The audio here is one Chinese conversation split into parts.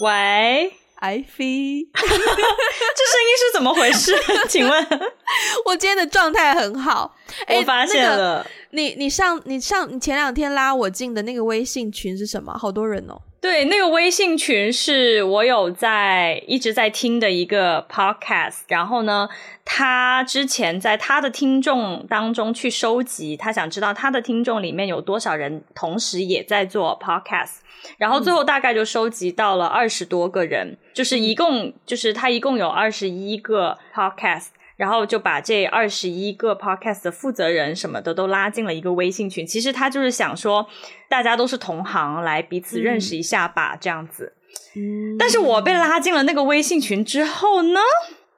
喂，Ivy，这声音是怎么回事？请问，我今天的状态很好。我发现了，那个、你你上你上你前两天拉我进的那个微信群是什么？好多人哦。对，那个微信群是我有在一直在听的一个 podcast，然后呢，他之前在他的听众当中去收集，他想知道他的听众里面有多少人同时也在做 podcast，然后最后大概就收集到了二十多个人，嗯、就是一共就是他一共有二十一个 podcast。然后就把这二十一个 podcast 的负责人什么的都拉进了一个微信群。其实他就是想说，大家都是同行，来彼此认识一下吧，嗯、这样子。嗯。但是我被拉进了那个微信群之后呢，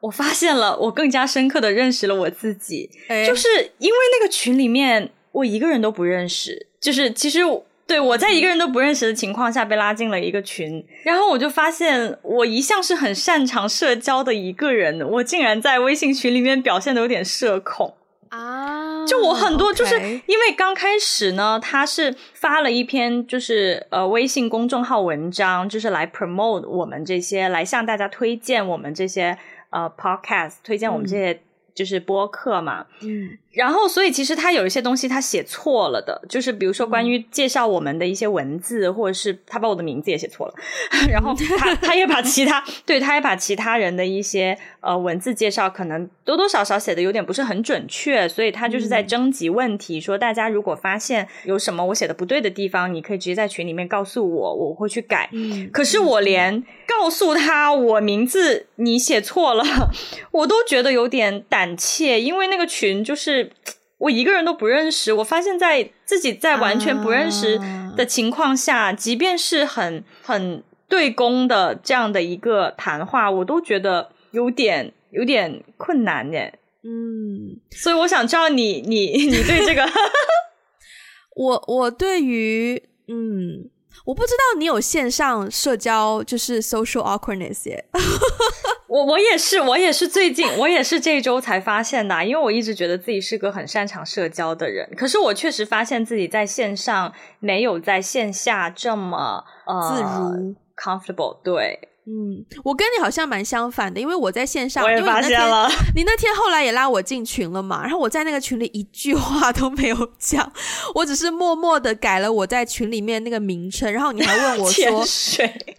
我发现了，我更加深刻的认识了我自己。哎、就是因为那个群里面我一个人都不认识，就是其实。对，我在一个人都不认识的情况下被拉进了一个群，然后我就发现我一向是很擅长社交的一个人，我竟然在微信群里面表现得有点社恐啊！就我很多就是因为刚开始呢，他是发了一篇就是呃微信公众号文章，就是来 promote 我们这些，来向大家推荐我们这些呃 podcast，推荐我们这些就是播客嘛，嗯。然后，所以其实他有一些东西他写错了的，就是比如说关于介绍我们的一些文字，或者是他把我的名字也写错了，然后他 他也把其他对，他也把其他人的一些呃文字介绍可能多多少少写的有点不是很准确，所以他就是在征集问题，说大家如果发现有什么我写的不对的地方，你可以直接在群里面告诉我，我会去改。可是我连告诉他我名字你写错了，我都觉得有点胆怯，因为那个群就是。我一个人都不认识，我发现在自己在完全不认识的情况下，uh, 即便是很很对公的这样的一个谈话，我都觉得有点有点困难耶。嗯，所以我想知道你你你对这个，我我对于嗯。我不知道你有线上社交，就是 social awkwardness 耶。我我也是，我也是最近，我也是这周才发现的啊，因为我一直觉得自己是个很擅长社交的人，可是我确实发现自己在线上没有在线下这么呃自如 comfortable，对。嗯，我跟你好像蛮相反的，因为我在线上，我也发现了。你那天后来也拉我进群了嘛？然后我在那个群里一句话都没有讲，我只是默默的改了我在群里面那个名称。然后你还问我说，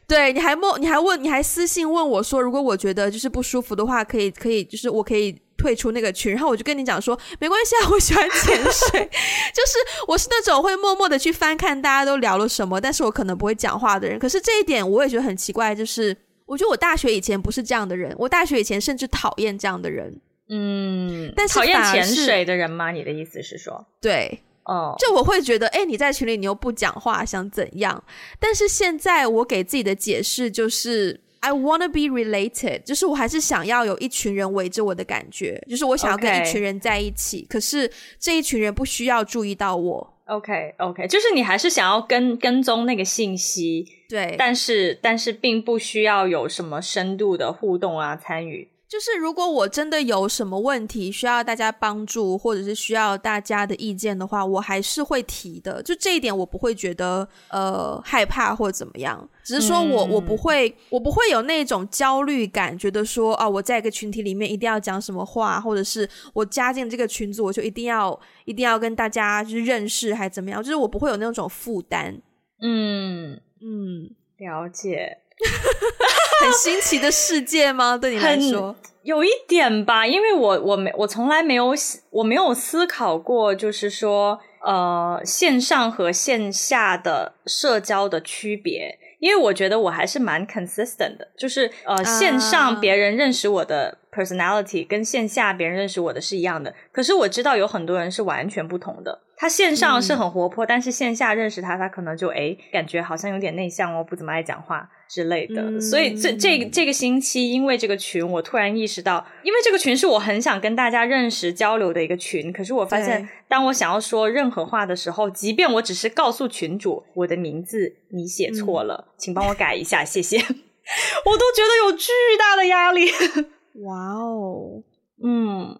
对，你还默，你还问，你还私信问我说，如果我觉得就是不舒服的话，可以，可以，就是我可以退出那个群。然后我就跟你讲说，没关系啊，我喜欢潜水，就是我是那种会默默的去翻看大家都聊了什么，但是我可能不会讲话的人。可是这一点我也觉得很奇怪，就是。我觉得我大学以前不是这样的人，我大学以前甚至讨厌这样的人。嗯，但是讨厌潜水的人吗？你的意思是说？对，哦，就我会觉得，哎，你在群里你又不讲话，想怎样？但是现在我给自己的解释就是，I wanna be related，就是我还是想要有一群人围着我的感觉，就是我想要跟一群人在一起.可是这一群人不需要注意到我。OK，OK，okay, okay. 就是你还是想要跟跟踪那个信息，对，但是但是并不需要有什么深度的互动啊参与。就是如果我真的有什么问题需要大家帮助，或者是需要大家的意见的话，我还是会提的。就这一点，我不会觉得呃害怕或怎么样。只是说我我不会我不会有那种焦虑感，觉得说啊我在一个群体里面一定要讲什么话，或者是我加进这个群组我就一定要一定要跟大家就是认识还怎么样？就是我不会有那种负担。嗯嗯，了解。很新奇的世界吗？对你来说，有一点吧，因为我我没我从来没有我没有思考过，就是说呃线上和线下的社交的区别，因为我觉得我还是蛮 consistent 的，就是呃、uh. 线上别人认识我的 personality 跟线下别人认识我的是一样的，可是我知道有很多人是完全不同的。他线上是很活泼，嗯、但是线下认识他，他可能就诶感觉好像有点内向哦，不怎么爱讲话之类的。嗯、所以这这这个星期，因为这个群，我突然意识到，因为这个群是我很想跟大家认识交流的一个群。可是我发现，当我想要说任何话的时候，即便我只是告诉群主我的名字你写错了，嗯、请帮我改一下，谢谢。我都觉得有巨大的压力。哇哦，嗯。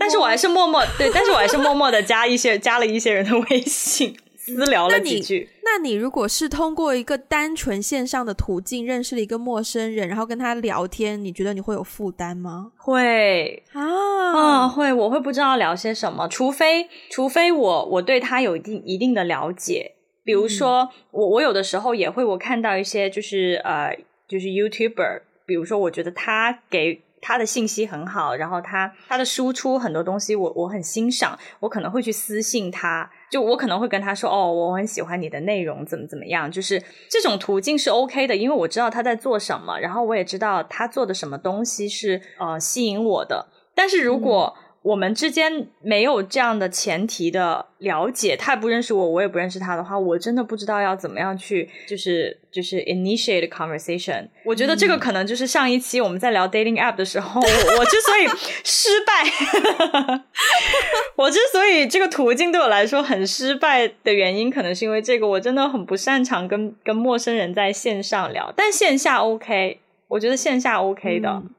但是我还是默默对，但是我还是默默的加一些 加了一些人的微信，私聊了几句。那你如果是通过一个单纯线上的途径认识了一个陌生人，然后跟他聊天，你觉得你会有负担吗？会啊，嗯，会，我会不知道聊些什么，除非除非我我对他有一定一定的了解，比如说、嗯、我我有的时候也会我看到一些就是呃就是 YouTuber，比如说我觉得他给。他的信息很好，然后他他的输出很多东西我我很欣赏，我可能会去私信他，就我可能会跟他说哦，我很喜欢你的内容，怎么怎么样，就是这种途径是 OK 的，因为我知道他在做什么，然后我也知道他做的什么东西是呃吸引我的，但是如果。嗯我们之间没有这样的前提的了解，他也不认识我，我也不认识他的话，我真的不知道要怎么样去，就是就是 initiate conversation。我觉得这个可能就是上一期我们在聊 dating app 的时候，我，我之所以失败，我之所以这个途径对我来说很失败的原因，可能是因为这个，我真的很不擅长跟跟陌生人在线上聊，但线下 OK，我觉得线下 OK 的。嗯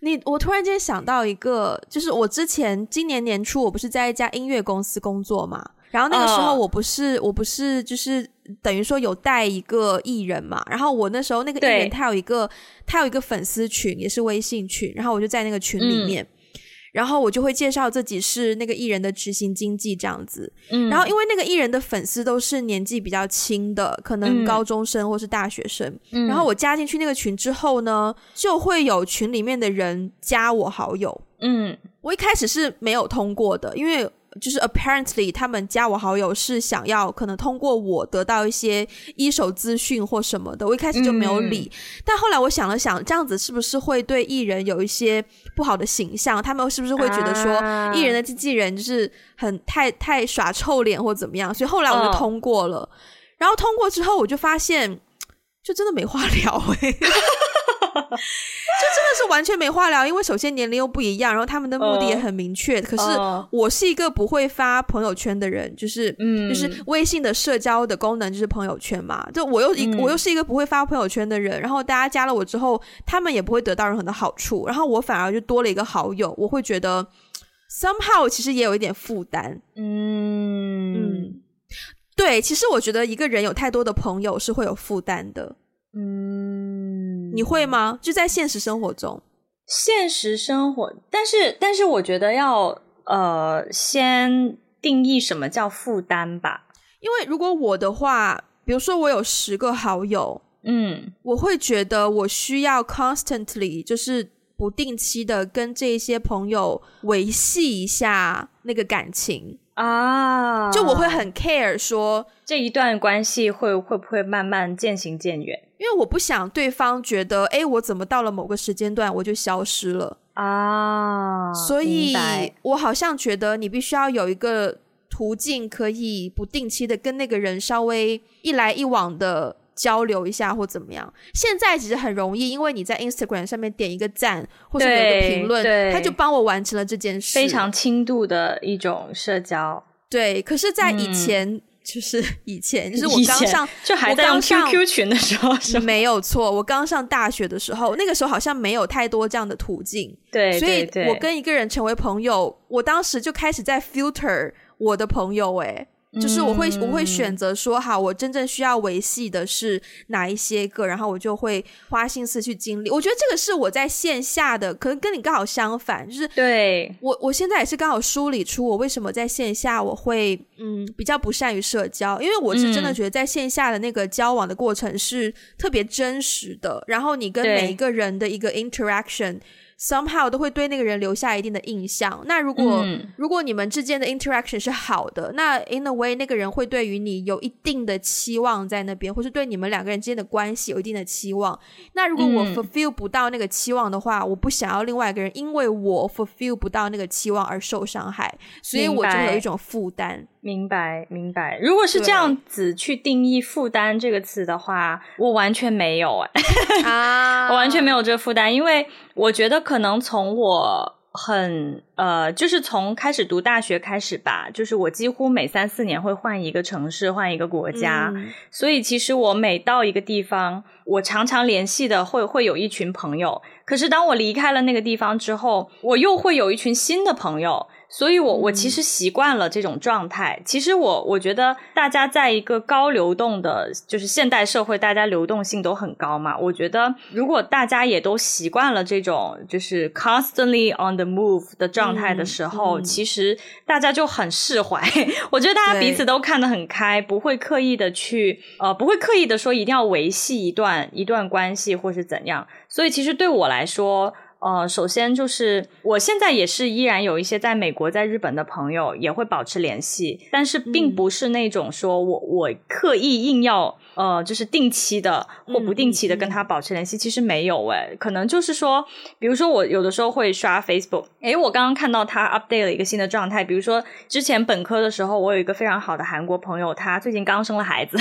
你我突然间想到一个，就是我之前今年年初，我不是在一家音乐公司工作嘛，然后那个时候我不是、uh, 我不是就是等于说有带一个艺人嘛，然后我那时候那个艺人他有一个他有一个粉丝群，也是微信群，然后我就在那个群里面。嗯然后我就会介绍自己是那个艺人的执行经纪这样子，嗯，然后因为那个艺人的粉丝都是年纪比较轻的，可能高中生或是大学生，嗯，然后我加进去那个群之后呢，就会有群里面的人加我好友，嗯，我一开始是没有通过的，因为。就是 apparently 他们加我好友是想要可能通过我得到一些一手资讯或什么的，我一开始就没有理。嗯、但后来我想了想，这样子是不是会对艺人有一些不好的形象？他们是不是会觉得说艺人的经纪人就是很太太耍臭脸或怎么样？所以后来我就通过了。哦、然后通过之后，我就发现就真的没话聊诶、欸。就真的是完全没话聊，因为首先年龄又不一样，然后他们的目的也很明确。Uh, 可是我是一个不会发朋友圈的人，就是嗯，就是微信的社交的功能就是朋友圈嘛。就我又一、嗯、我又是一个不会发朋友圈的人，然后大家加了我之后，他们也不会得到任何的好处，然后我反而就多了一个好友，我会觉得 somehow 其实也有一点负担。嗯嗯，对，其实我觉得一个人有太多的朋友是会有负担的。嗯，你会吗？就在现实生活中，现实生活，但是但是我觉得要呃先定义什么叫负担吧。因为如果我的话，比如说我有十个好友，嗯，我会觉得我需要 constantly 就是不定期的跟这些朋友维系一下那个感情。啊，就我会很 care 说这一段关系会会不会慢慢渐行渐远，因为我不想对方觉得，哎，我怎么到了某个时间段我就消失了啊？所以我好像觉得你必须要有一个途径，可以不定期的跟那个人稍微一来一往的。交流一下或怎么样？现在其实很容易，因为你在 Instagram 上面点一个赞，或者有一个评论，他就帮我完成了这件事。非常轻度的一种社交。对，可是，在以前，嗯、就是 以前，就是我刚上就还在用 QQ 群的时候，是没有错。我刚上大学的时候，那个时候好像没有太多这样的途径。对，所以我跟一个人成为朋友，我当时就开始在 filter 我的朋友、欸，诶。就是我会我会选择说哈，我真正需要维系的是哪一些个，然后我就会花心思去经历。我觉得这个是我在线下的，可能跟你刚好相反，就是对我我现在也是刚好梳理出我为什么在线下我会嗯比较不善于社交，因为我是真的觉得在线下的那个交往的过程是特别真实的，然后你跟每一个人的一个 interaction。Somehow 都会对那个人留下一定的印象。那如果、嗯、如果你们之间的 interaction 是好的，那 in a way 那个人会对于你有一定的期望在那边，或是对你们两个人之间的关系有一定的期望。那如果我 fulfill 不到那个期望的话，嗯、我不想要另外一个人因为我 fulfill 不到那个期望而受伤害，所以我就有一种负担。明白，明白。如果是这样子去定义“负担”这个词的话，我完全没有哎、欸，啊，我完全没有这个负担，因为我觉得可能从我很呃，就是从开始读大学开始吧，就是我几乎每三四年会换一个城市，换一个国家，嗯、所以其实我每到一个地方，我常常联系的会会有一群朋友。可是当我离开了那个地方之后，我又会有一群新的朋友。所以我，我我其实习惯了这种状态。其实我我觉得，大家在一个高流动的，就是现代社会，大家流动性都很高嘛。我觉得，如果大家也都习惯了这种就是 constantly on the move 的状态的时候，嗯嗯、其实大家就很释怀。我觉得大家彼此都看得很开，不会刻意的去呃，不会刻意的说一定要维系一段一段关系或是怎样。所以，其实对我来说。呃，首先就是我现在也是依然有一些在美国、在日本的朋友也会保持联系，但是并不是那种说我我刻意硬要呃，就是定期的或不定期的跟他保持联系，其实没有诶，可能就是说，比如说我有的时候会刷 Facebook，诶，我刚刚看到他 update 了一个新的状态，比如说之前本科的时候，我有一个非常好的韩国朋友，他最近刚生了孩子。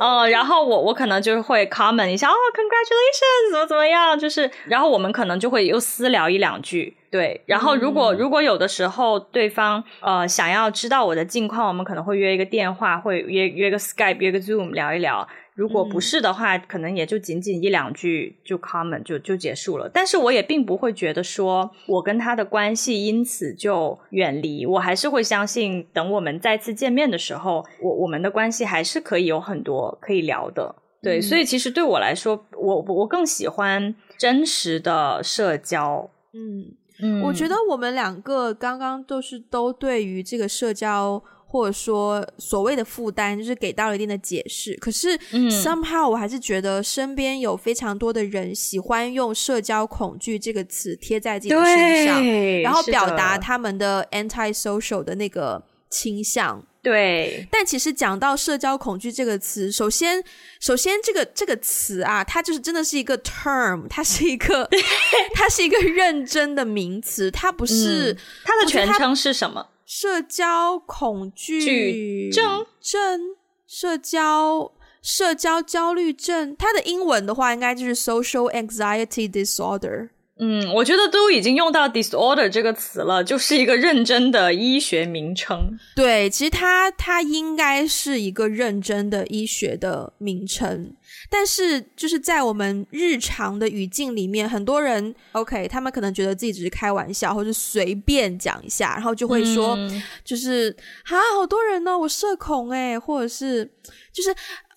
哦，然后我我可能就是会 comment 一下，哦，congratulations，怎么怎么样，就是，然后我们可能就会又私聊一两句，对，然后如果、嗯、如果有的时候对方呃想要知道我的近况，我们可能会约一个电话，会约约个 Skype，约个 Zoom 聊一聊。如果不是的话，嗯、可能也就仅仅一两句就 comment 就就结束了。但是我也并不会觉得说我跟他的关系因此就远离，我还是会相信，等我们再次见面的时候，我我们的关系还是可以有很多可以聊的。对，嗯、所以其实对我来说，我我更喜欢真实的社交。嗯嗯，我觉得我们两个刚刚都是都对于这个社交。或者说所谓的负担，就是给到了一定的解释。可是，somehow 我还是觉得身边有非常多的人喜欢用“社交恐惧”这个词贴在自己的身上，然后表达他们的 anti-social 的那个倾向。对，但其实讲到“社交恐惧”这个词，首先，首先这个这个词啊，它就是真的是一个 term，它是一个，它是一个认真的名词，它不是、嗯、它的全称是什么？社交恐惧症症，社交社交焦虑症，它的英文的话应该就是 social anxiety disorder。嗯，我觉得都已经用到 disorder 这个词了，就是一个认真的医学名称。对，其实它它应该是一个认真的医学的名称，但是就是在我们日常的语境里面，很多人 OK，他们可能觉得自己只是开玩笑，或者随便讲一下，然后就会说，嗯、就是啊，好多人呢，我社恐诶，或者是就是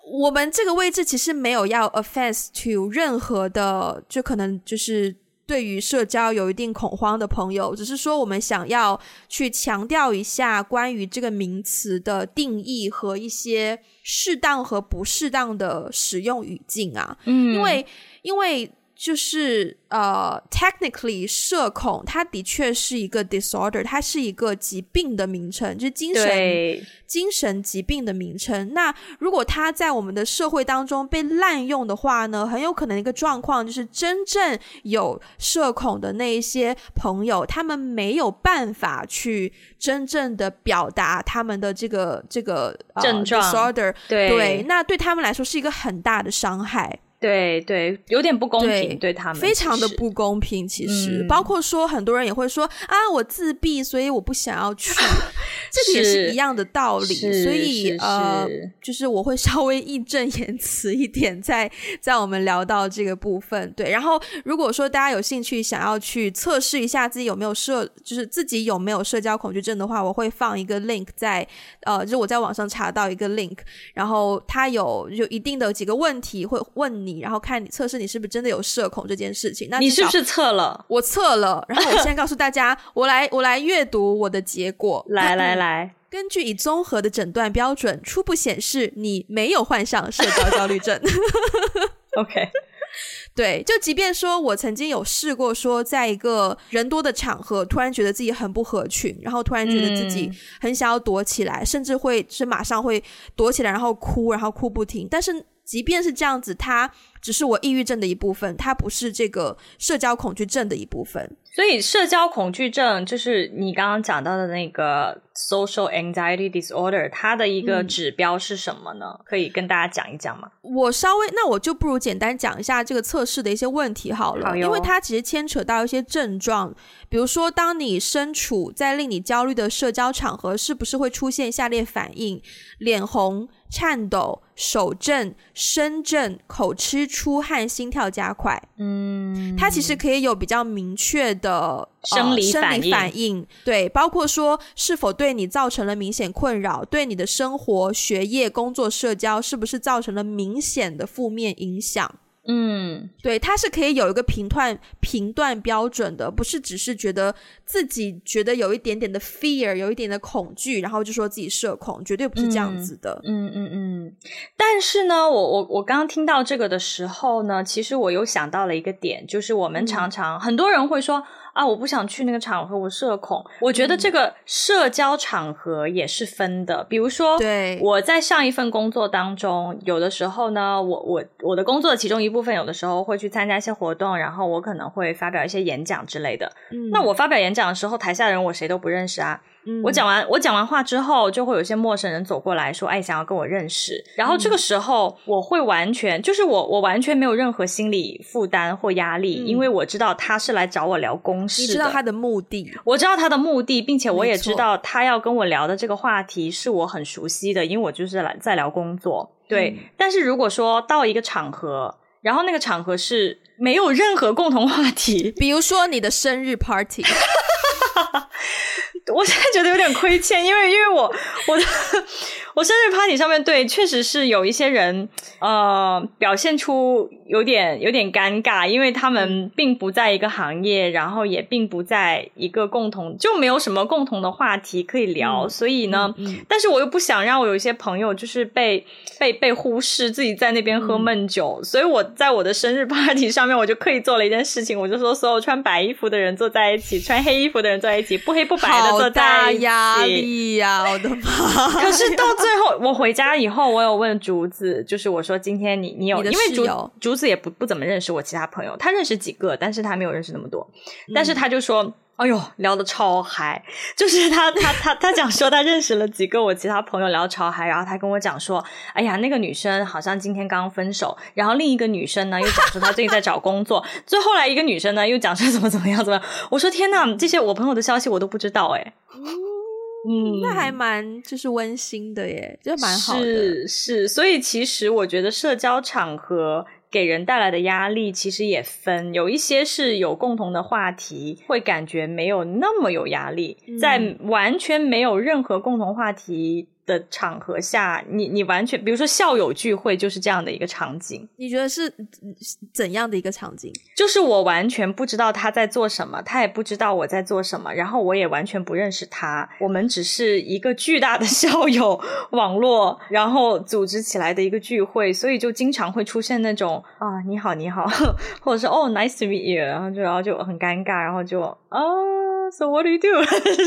我们这个位置其实没有要 offense to 任何的，就可能就是。对于社交有一定恐慌的朋友，只是说我们想要去强调一下关于这个名词的定义和一些适当和不适当的使用语境啊，嗯，因为因为。就是呃，technically，社恐它的确是一个 disorder，它是一个疾病的名称，就是精神精神疾病的名称。那如果它在我们的社会当中被滥用的话呢，很有可能一个状况就是真正有社恐的那一些朋友，他们没有办法去真正的表达他们的这个这个、呃、症状 disorder，对对，那对他们来说是一个很大的伤害。对对，有点不公平，对，对他们非常的不公平。其实，嗯、包括说很多人也会说啊，我自闭，所以我不想要去。这个也是一样的道理。所以呃，就是我会 稍微义正言辞一点，在在我们聊到这个部分。对，然后如果说大家有兴趣想要去测试一下自己有没有社，就是自己有没有社交恐惧症的话，我会放一个 link 在呃，就是我在网上查到一个 link，然后它有有一定的几个问题会问你。然后看你测试你是不是真的有社恐这件事情？那你是不是测了？我测了。然后我现在告诉大家，我来我来阅读我的结果。来来来，根据已综合的诊断标准，初步显示你没有患上社交焦虑症。OK，对，就即便说我曾经有试过说，在一个人多的场合，突然觉得自己很不合群，然后突然觉得自己很想要躲起来，嗯、甚至会是马上会躲起来，然后哭，然后哭不停。但是即便是这样子，它只是我抑郁症的一部分，它不是这个社交恐惧症的一部分。所以，社交恐惧症就是你刚刚讲到的那个 social anxiety disorder，它的一个指标是什么呢？嗯、可以跟大家讲一讲吗？我稍微，那我就不如简单讲一下这个测试的一些问题好了，好。因为它其实牵扯到一些症状，比如说，当你身处在令你焦虑的社交场合，是不是会出现下列反应：脸红、颤抖、手震、身震、口吃、出汗、心跳加快。嗯，它其实可以有比较明确的。生理反应，对，包括说是否对你造成了明显困扰，对你的生活、学业、工作、社交是不是造成了明显的负面影响？嗯，对，它是可以有一个评断评断标准的，不是只是觉得自己觉得有一点点的 fear，有一点的恐惧，然后就说自己社恐，绝对不是这样子的。嗯嗯嗯，嗯。但是呢，我我我刚刚听到这个的时候呢，其实我又想到了一个点，就是我们常常、嗯、很多人会说。啊，我不想去那个场合，我社恐。我觉得这个社交场合也是分的，比如说，对，我在上一份工作当中，有的时候呢，我我我的工作的其中一部分，有的时候会去参加一些活动，然后我可能会发表一些演讲之类的。嗯，那我发表演讲的时候，台下的人我谁都不认识啊。嗯、我讲完我讲完话之后，就会有一些陌生人走过来说：“哎，想要跟我认识。”然后这个时候，我会完全、嗯、就是我我完全没有任何心理负担或压力、嗯，因为我知道他是来找我聊公事知道他的目的，我知道他的目的，并且我也知道他要跟我聊的这个话题是我很熟悉的，因为我就是来在聊工作。对、嗯，但是如果说到一个场合，然后那个场合是没有任何共同话题，比如说你的生日 party。我现在觉得有点亏欠，因为因为我我的我生日 party 上面对，确实是有一些人呃表现出有点有点尴尬，因为他们并不在一个行业，然后也并不在一个共同，就没有什么共同的话题可以聊，嗯、所以呢、但是我又不想让我有一些朋友就是被被被忽视，自己在那边喝闷酒、嗯，所以我在我的生日 party 上面，我就刻意做了一件事情，我就说所有穿白衣服的人坐在一起，穿黑衣服的人坐在一起，不黑不白的。好大压力呀、啊！我的妈！可是到最后，我回家以后，我有问竹子，就是我说今天你你有，你因为竹竹子也不不怎么认识我其他朋友，他认识几个，但是他没有认识那么多。但是他就说。嗯哎呦，聊的超嗨！就是他，他，他，他讲说他认识了几个我其他朋友，聊得超嗨。然后他跟我讲说，哎呀，那个女生好像今天刚分手。然后另一个女生呢，又讲说她最近在找工作。最后来一个女生呢，又讲说怎么怎么样怎么样。我说天呐，这些我朋友的消息我都不知道哎。嗯，那还蛮就是温馨的耶，就蛮好的。是是，所以其实我觉得社交场合。给人带来的压力其实也分，有一些是有共同的话题，会感觉没有那么有压力，在完全没有任何共同话题的场合下，你你完全，比如说校友聚会就是这样的一个场景。你觉得是怎样的一个场景？就是我完全不知道他在做什么，他也不知道我在做什么，然后我也完全不认识他，我们只是一个巨大的 校友网络，然后组织起来的一个聚会，所以就经常会出现那种啊你好你好，或者是哦 nice to meet you，然后就然后就很尴尬，然后就哦。So what do you do？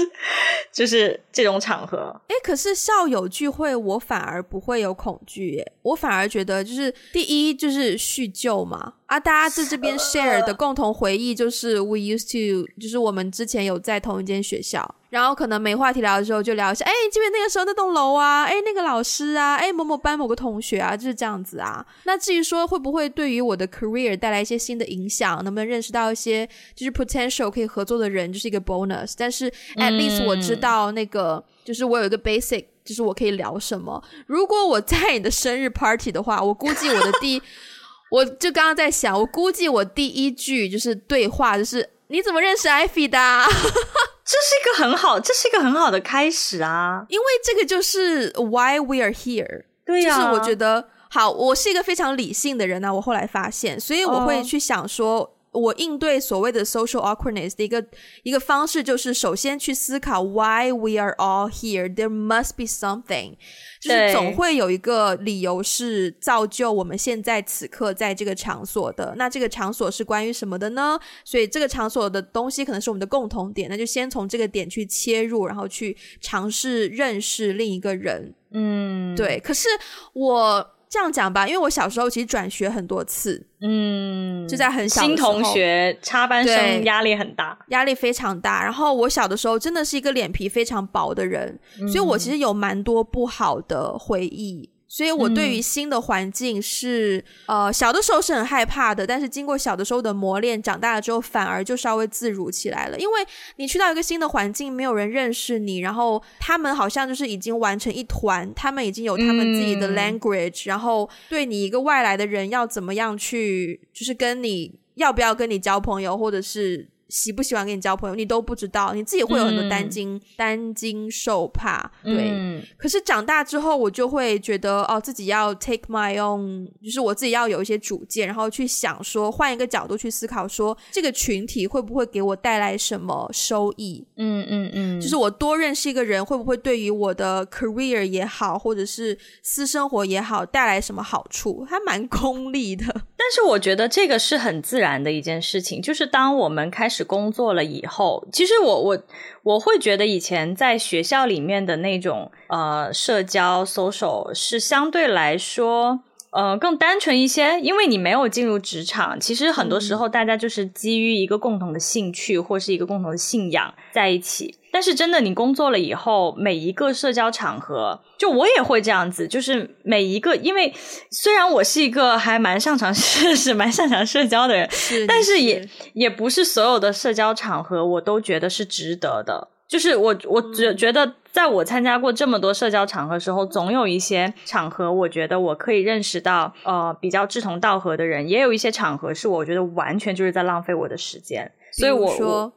就是这种场合。诶，可是校友聚会，我反而不会有恐惧耶。我反而觉得，就是第一就是叙旧嘛。啊，大家在这边 share 的共同回忆就是 we used to，就是我们之前有在同一间学校，然后可能没话题聊的时候就聊一下，哎，这边那个时候那栋楼啊，哎，那个老师啊，哎，某某班某个同学啊，就是这样子啊。那至于说会不会对于我的 career 带来一些新的影响，能不能认识到一些就是 potential 可以合作的人，就是一个 bonus。但是 at least 我知道那个就是我有一个 basic，就是我可以聊什么。如果我在你的生日 party 的话，我估计我的第 我就刚刚在想，我估计我第一句就是对话，就是你怎么认识艾菲的？这是一个很好，这是一个很好的开始啊！因为这个就是 why we are here。对呀、啊，就是我觉得好，我是一个非常理性的人呢、啊。我后来发现，所以我会去想说。Oh. 我应对所谓的 social awkwardness 的一个一个方式，就是首先去思考 why we are all here. There must be something，就是总会有一个理由是造就我们现在此刻在这个场所的。那这个场所是关于什么的呢？所以这个场所的东西可能是我们的共同点。那就先从这个点去切入，然后去尝试认识另一个人。嗯，对。可是我。这样讲吧，因为我小时候其实转学很多次，嗯，就在很小的新同学插班生压力很大，压力非常大。然后我小的时候真的是一个脸皮非常薄的人，嗯、所以我其实有蛮多不好的回忆。所以我对于新的环境是、嗯、呃小的时候是很害怕的，但是经过小的时候的磨练，长大了之后反而就稍微自如起来了。因为你去到一个新的环境，没有人认识你，然后他们好像就是已经玩成一团，他们已经有他们自己的 language，、嗯、然后对你一个外来的人要怎么样去，就是跟你要不要跟你交朋友，或者是。喜不喜欢跟你交朋友，你都不知道，你自己会有很多担惊、嗯、担惊受怕。对、嗯，可是长大之后，我就会觉得哦，自己要 take my own，就是我自己要有一些主见，然后去想说，换一个角度去思考说，说这个群体会不会给我带来什么收益？嗯嗯嗯，就是我多认识一个人，会不会对于我的 career 也好，或者是私生活也好，带来什么好处？还蛮 功利的。但是我觉得这个是很自然的一件事情，就是当我们开始。工作了以后，其实我我我会觉得以前在学校里面的那种呃社交 social 是相对来说呃更单纯一些，因为你没有进入职场，其实很多时候大家就是基于一个共同的兴趣或是一个共同的信仰在一起。但是真的，你工作了以后，每一个社交场合，就我也会这样子，就是每一个，因为虽然我是一个还蛮擅长是是蛮擅长社交的人，是但是也是也不是所有的社交场合我都觉得是值得的。就是我我觉觉得，在我参加过这么多社交场合的时候，总有一些场合，我觉得我可以认识到呃比较志同道合的人，也有一些场合是我觉得完全就是在浪费我的时间。所以我说。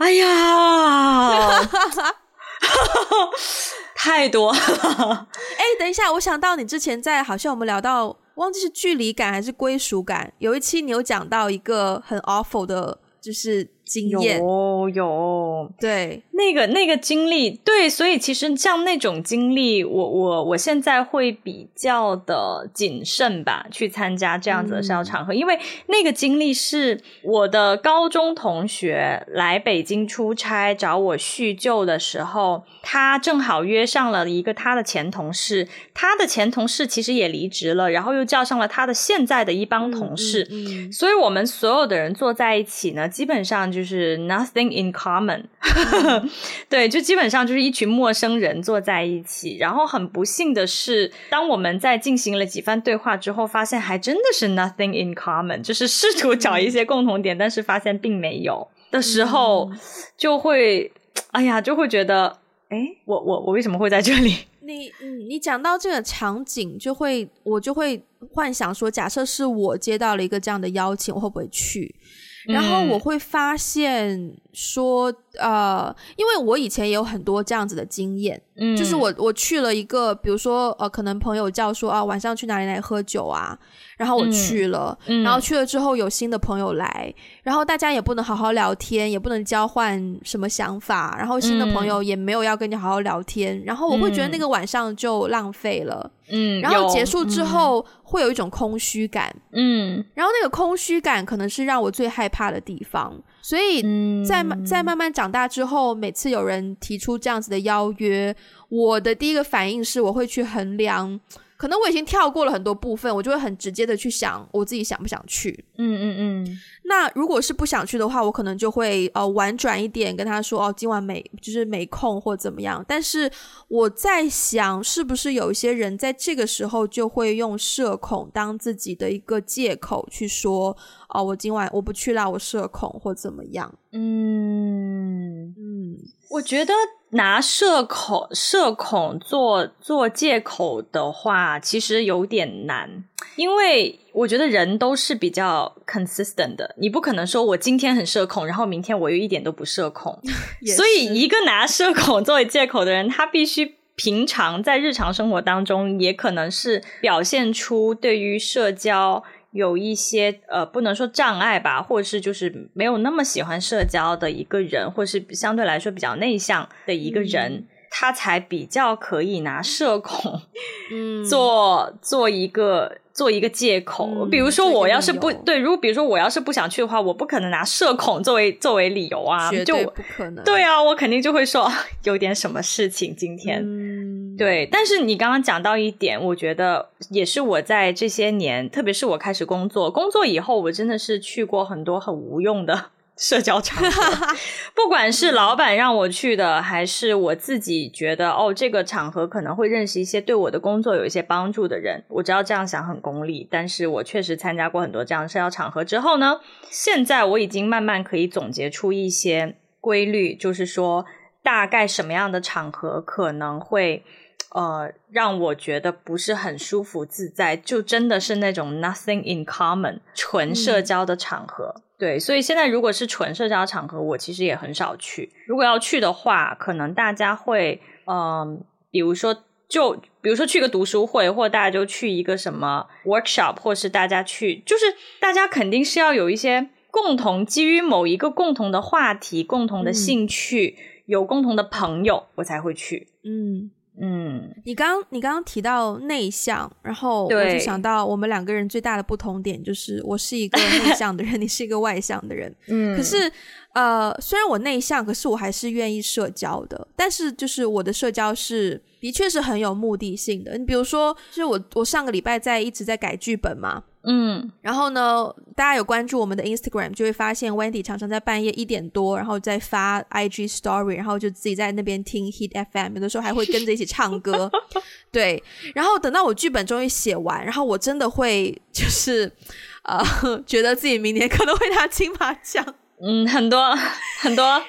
哎呀，太多了！哎，等一下，我想到你之前在好像我们聊到，忘记是距离感还是归属感，有一期你有讲到一个很 awful 的，就是。经验。有有，对。那个那个经历，对，所以其实像那种经历，我我我现在会比较的谨慎吧，去参加这样子的社交场合，嗯，因为那个经历是我的高中同学来北京出差找我叙旧的时候，他正好约上了一个他的前同事，他的前同事其实也离职了，然后又叫上了他的现在的一帮同事，嗯嗯嗯，所以我们所有的人坐在一起呢，基本上就。就是 nothing in common，对，就基本上就是一群陌生人坐在一起。然后很不幸的是，当我们在进行了几番对话之后，发现还真的是 nothing in common，就是试图找一些共同点，但是发现并没有的时候，就会，哎呀，就会觉得，哎，我我我为什么会在这里？你嗯，你讲到这个场景，就会我就会幻想说，假设是我接到了一个这样的邀请，我会不会去？然后我会发现说，呃，因为我以前也有很多这样子的经验，嗯，就是我我去了一个，比如说呃，可能朋友叫说啊，晚上去哪里来喝酒啊，然后我去了，嗯，然后去了之后有新的朋友来，然后大家也不能好好聊天，也不能交换什么想法，然后新的朋友也没有要跟你好好聊天，然后我会觉得那个晚上就浪费了。嗯，然后结束之后会有一种空虚感，嗯，然后那个空虚感可能是让我最害怕的地方，所以在在慢慢长大之后，每次有人提出这样子的邀约，我的第一个反应是我会去衡量。可能我已经跳过了很多部分，我就会很直接的去想我自己想不想去。嗯嗯嗯。那如果是不想去的话，我可能就会呃婉转一点跟他说哦，今晚没就是没空或怎么样。但是我在想，是不是有一些人在这个时候就会用社恐当自己的一个借口去说哦，我今晚我不去啦，我社恐或怎么样。嗯嗯，我觉得。拿社恐社恐做做借口的话，其实有点难，因为我觉得人都是比较 consistent 的，你不可能说我今天很社恐，然后明天我又一点都不社恐。所以，一个拿社恐作为借口的人，他必须平常在日常生活当中，也可能是表现出对于社交。有一些呃，不能说障碍吧，或者是就是没有那么喜欢社交的一个人，或是相对来说比较内向的一个人，嗯、他才比较可以拿社恐，嗯，做做一个做一个借口。嗯、比如说，我要是不对，如果比如说我要是不想去的话，我不可能拿社恐作为作为理由啊，绝对不可能。对啊，我肯定就会说有点什么事情今天。嗯对，但是你刚刚讲到一点，我觉得也是我在这些年，特别是我开始工作，工作以后，我真的是去过很多很无用的。社交场合，不管是老板让我去的，还是我自己觉得哦，这个场合可能会认识一些对我的工作有一些帮助的人。我知道这样想很功利，但是我确实参加过很多这样的社交场合之后呢，现在我已经慢慢可以总结出一些规律，就是说大概什么样的场合可能会呃让我觉得不是很舒服自在，就真的是那种 nothing in common 纯社交的场合。嗯对，所以现在如果是纯社交场合，我其实也很少去。如果要去的话，可能大家会，嗯、呃，比如说，就比如说去个读书会，或大家就去一个什么 workshop，或是大家去，就是大家肯定是要有一些共同，基于某一个共同的话题、共同的兴趣、嗯、有共同的朋友，我才会去。嗯。嗯，你刚你刚刚提到内向，然后我就想到我们两个人最大的不同点就是，我是一个内向的人，你是一个外向的人。嗯，可是呃，虽然我内向，可是我还是愿意社交的。但是就是我的社交是的确是很有目的性的。你比如说，就是我我上个礼拜在一直在改剧本嘛。嗯，然后呢，大家有关注我们的 Instagram，就会发现 Wendy 常常在半夜一点多，然后再发 IG Story，然后就自己在那边听 Hit FM，有的时候还会跟着一起唱歌。对，然后等到我剧本终于写完，然后我真的会就是呃，觉得自己明年可能会拿金马奖。嗯，很多很多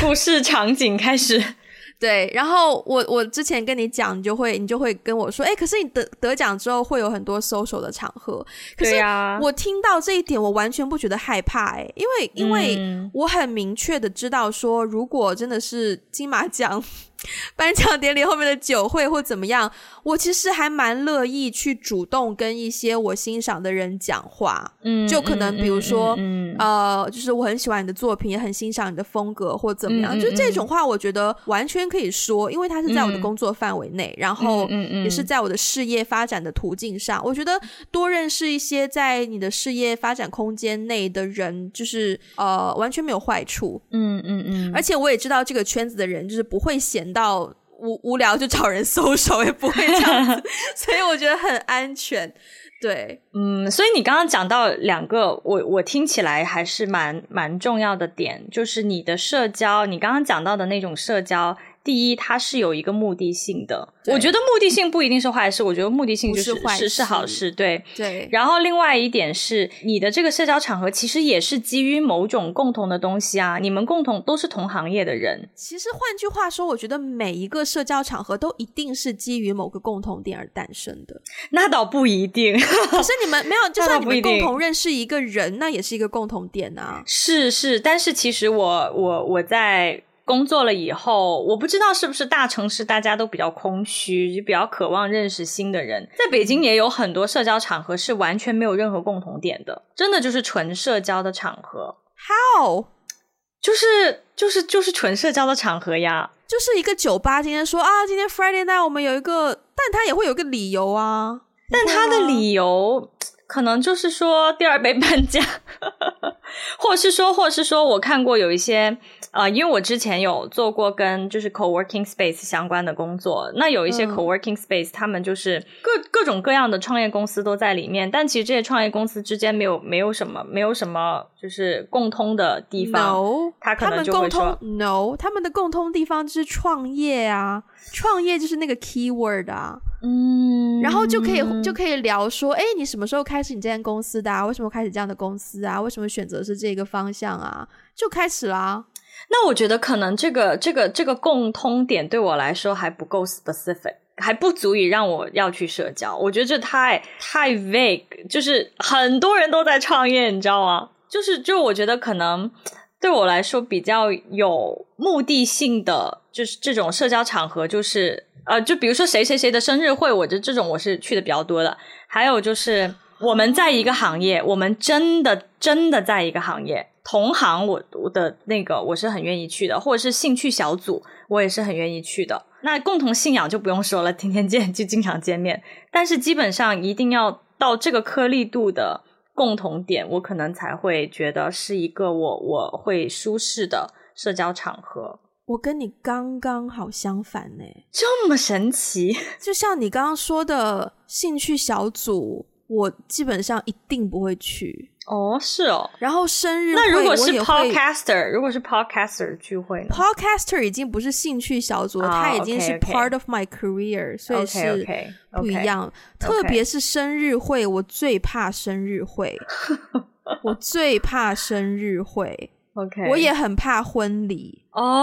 故事场景开始。对，然后我我之前跟你讲，你就会你就会跟我说，哎，可是你得得奖之后会有很多 social 的场合，可是我听到这一点，我完全不觉得害怕，哎，因为因为我很明确的知道说，如果真的是金马奖。颁奖典礼后面的酒会或怎么样，我其实还蛮乐意去主动跟一些我欣赏的人讲话。嗯，就可能比如说，嗯，嗯，嗯，呃，就是我很喜欢你的作品，也很欣赏你的风格或怎么样，嗯，就这种话，我觉得完全可以说，因为它是在我的工作范围内，然后也是在我的事业发展的途径上。我觉得多认识一些在你的事业发展空间内的人，就是呃，完全没有坏处。嗯嗯嗯，而且我也知道这个圈子的人就是不会嫌。到无无聊就找人搜手也不会这样子，所以我觉得很安全。对，嗯，所以你刚刚讲到两个，我我听起来还是蛮蛮重要的点，就是你的社交，你刚刚讲到的那种社交。第一，它是有一个目的性的。我觉得目的性不一定是坏事，我觉得目的性就是是，是，是好事。对对。然后另外一点是，你的这个社交场合其实也是基于某种共同的东西啊。你们共同都是同行业的人。其实换句话说，我觉得每一个社交场合都一定是基于某个共同点而诞生的。那倒不一定。可是你们没有，就算你们共同认识一个人，那，那也是一个共同点啊。是是，但是其实我我我在。工作了以后，我不知道是不是大城市大家都比较空虚，就比较渴望认识新的人。在北京也有很多社交场合是完全没有任何共同点的，真的就是纯社交的场合。How？就是就是就是纯社交的场合呀，就是一个酒吧。今天说啊，今天 Friday night 我们有一个，但他也会有一个理由啊。但他的理由可能就是说第二杯半价，或者是说，或者是说我看过有一些。啊、呃，因为我之前有做过跟就是 co-working space 相关的工作，那有一些 co-working space，、嗯、他们就是各各种各样的创业公司都在里面，但其实这些创业公司之间没有没有什么没有什么就是共通的地方。No，他可能就会说他们共通，No，他们的共通地方就是创业啊，创业就是那个 keyword 啊，嗯，然后就可以就可以聊说，哎，你什么时候开始你这间公司的啊？为什么开始这样的公司啊？为什么选择是这个方向啊？就开始啦。那我觉得可能这个这个这个共通点对我来说还不够 specific，还不足以让我要去社交。我觉得这太太 vague，就是很多人都在创业，你知道吗？就是就我觉得可能对我来说比较有目的性的，就是这种社交场合，就是呃，就比如说谁谁谁的生日会，我觉得这种我是去的比较多的。还有就是我们在一个行业，我们真的真的在一个行业。同行我，我我的那个我是很愿意去的，或者是兴趣小组，我也是很愿意去的。那共同信仰就不用说了，天天见就经常见面。但是基本上一定要到这个颗粒度的共同点，我可能才会觉得是一个我我会舒适的社交场合。我跟你刚刚好相反呢，这么神奇。就像你刚刚说的兴趣小组，我基本上一定不会去。哦，是哦。然后生日会，那如果是 podcaster，如果是 podcaster 聚会呢？podcaster 已经不是兴趣小组了，它、oh, 已经是 part of my career，、okay, 所以是不一样。Okay, okay, okay. 特别是生日会，我最怕生日会，我最怕生日会。OK，我也很怕婚礼。哦，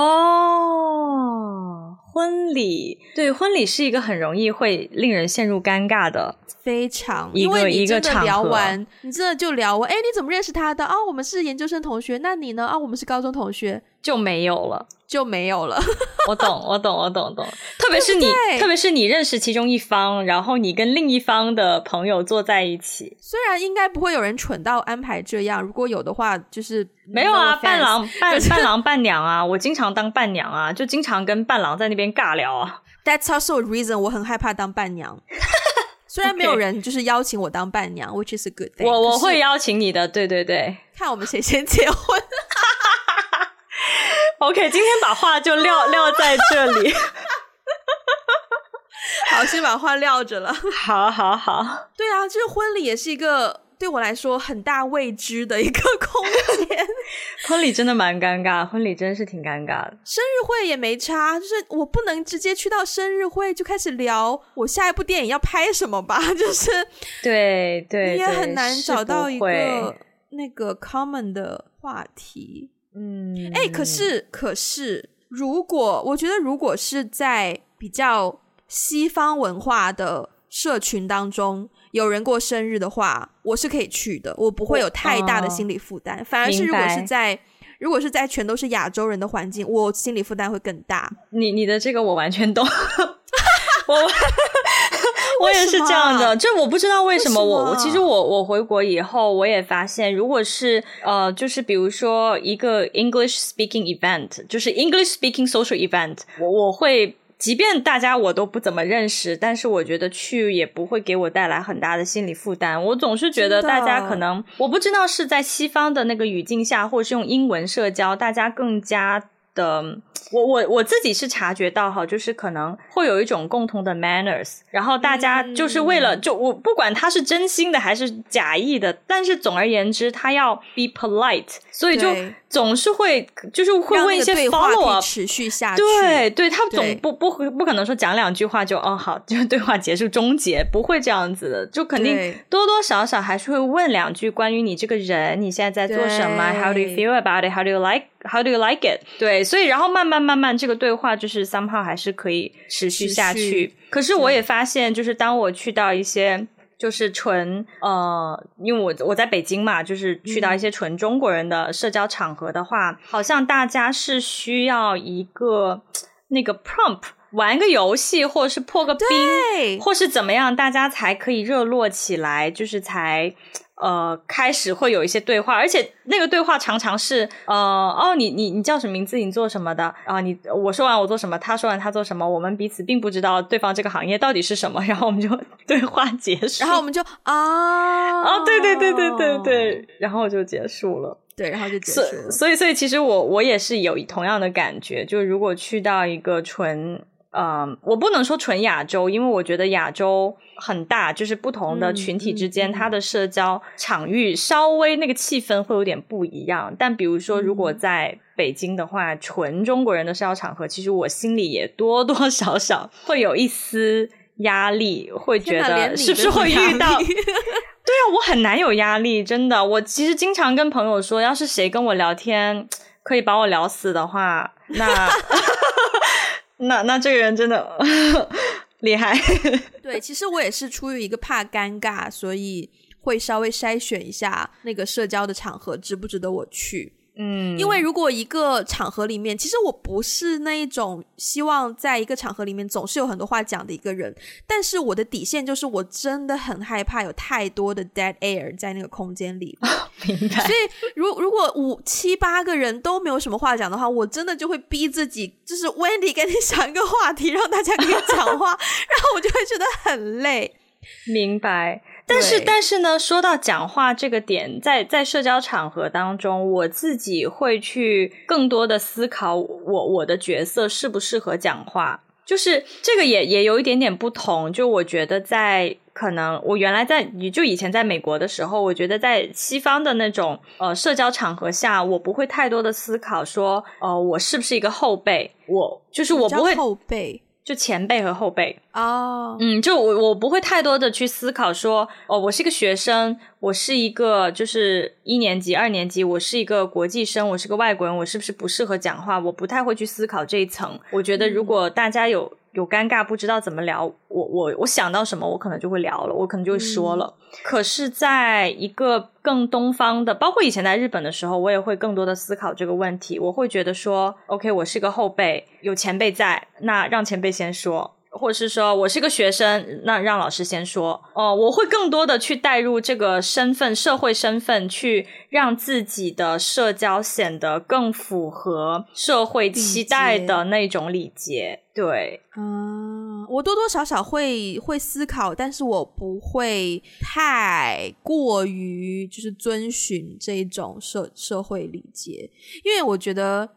婚礼，对，婚礼是一个很容易会令人陷入尴尬的。非常，一个一个场合，聊完，你真的就聊我，哎，你怎么认识他的？哦，我们是研究生同学。那你呢？哦，我们是高中同学，就没有了，就没有了。我懂，我懂，我懂，懂。特别是你，特别是你认识其中一方，然后你跟另一方的朋友坐在一起。虽然应该不会有人蠢到安排这样，如果有的话，就是没有啊，伴郎伴 伴郎伴娘啊，我经常当伴娘啊，就经常跟伴郎在那边尬聊啊。That's also a reason 我很害怕当伴娘。虽然没有人就是邀请我当伴娘，which is a good thing。我我会邀请你的，对对对，看我们谁先结婚。OK，今天把话就撂 撂在这里。好，先把话撂着了。好好好。对啊，就是婚礼也是一个。对我来说很大未知的一个空间，婚礼真的蛮尴尬，婚礼真是挺尴尬的。生日会也没差，就是我不能直接去到生日会就开始聊我下一部电影要拍什么吧？就是对对，你也很难找到一个那个 common 的话题。嗯，哎，可是可是，如果我觉得如果是在比较西方文化的社群当中。有人过生日的话，我是可以去的，我不会有太大的心理负担。哦、反而是如果是在如果是在全都是亚洲人的环境，我心理负担会更大。你你的这个我完全懂，我 我也是这样的。就我不知道为什么我我其实我我回国以后，我也发现，如果是呃，就是比如说一个 English speaking event，就是 English speaking social event，我我会。即便大家我都不怎么认识，但是我觉得去也不会给我带来很大的心理负担。我总是觉得大家可能，我不知道是在西方的那个语境下，或者是用英文社交，大家更加的。我我我自己是察觉到哈，就是可能会有一种共同的 manners，然后大家就是为了、嗯、就我不管他是真心的还是假意的，但是总而言之，他要 be polite，所以就总是会就是会问一些 follow up，持续下去。对对，他总不不不可能说讲两句话就哦好，就对话结束终结，不会这样子的，就肯定多多少少还是会问两句关于你这个人，你现在在做什么？How do you feel about it? How do you like? How do you like it? 对，所以然后慢慢。慢慢，这个对话就是 somehow 还是可以持续下去。可是我也发现，就是当我去到一些就是纯呃，因为我我在北京嘛，就是去到一些纯中国人的社交场合的话，嗯、好像大家是需要一个那个 prompt 玩个游戏，或者是破个冰，或是怎么样，大家才可以热络起来，就是才。呃，开始会有一些对话，而且那个对话常常是呃，哦，你你你叫什么名字？你做什么的？啊，你我说完我做什么，他说完他做什么，我们彼此并不知道对方这个行业到底是什么，然后我们就对话结束，然后我们就啊，哦，对对对对对对，然后就结束了，对，然后就结束了。所以所以其实我我也是有同样的感觉，就如果去到一个纯。嗯，um, 我不能说纯亚洲，因为我觉得亚洲很大，就是不同的群体之间，它的社交场域稍微那个气氛会有点不一样。但比如说，如果在北京的话，纯中国人的社交场合，其实我心里也多多少少 会有一丝压力，会觉得是不是会遇到？对啊，我很难有压力，真的。我其实经常跟朋友说，要是谁跟我聊天可以把我聊死的话，那。那那这个人真的呵 呵厉害。对，其实我也是出于一个怕尴尬，所以会稍微筛选一下那个社交的场合值不值得我去。嗯，因为如果一个场合里面，其实我不是那一种希望在一个场合里面总是有很多话讲的一个人，但是我的底线就是我真的很害怕有太多的 dead air 在那个空间里。哦，明白。所以如如果五七八个人都没有什么话讲的话，我真的就会逼自己，就是 Wendy 给你想一个话题让大家可以讲话，然后我就会觉得很累。明白。但是但是呢，说到讲话这个点，在在社交场合当中，我自己会去更多的思考我我的角色适不适合讲话。就是这个也也有一点点不同，就我觉得在可能我原来在就以前在美国的时候，我觉得在西方的那种呃社交场合下，我不会太多的思考说，呃，我是不是一个后辈，我就是我不会后辈。就前辈和后辈哦，oh. 嗯，就我我不会太多的去思考说，哦，我是一个学生，我是一个就是一年级、二年级，我是一个国际生，我是个外国人，我是不是不适合讲话？我不太会去思考这一层。我觉得如果大家有。嗯有尴尬，不知道怎么聊，我我我想到什么，我可能就会聊了，我可能就会说了。嗯、可是，在一个更东方的，包括以前在日本的时候，我也会更多的思考这个问题。我会觉得说，OK，我是个后辈，有前辈在，那让前辈先说。或者是说我是个学生，那让老师先说哦。我会更多的去带入这个身份、社会身份，去让自己的社交显得更符合社会期待的那种礼节。对，嗯，我多多少少会会思考，但是我不会太过于就是遵循这种社社会礼节，因为我觉得，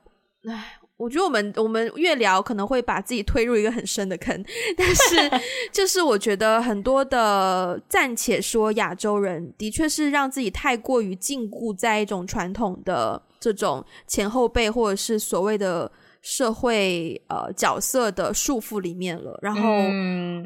唉。我觉得我们我们越聊可能会把自己推入一个很深的坑，但是 就是我觉得很多的暂且说亚洲人的确是让自己太过于禁锢在一种传统的这种前后辈或者是所谓的社会呃角色的束缚里面了。然后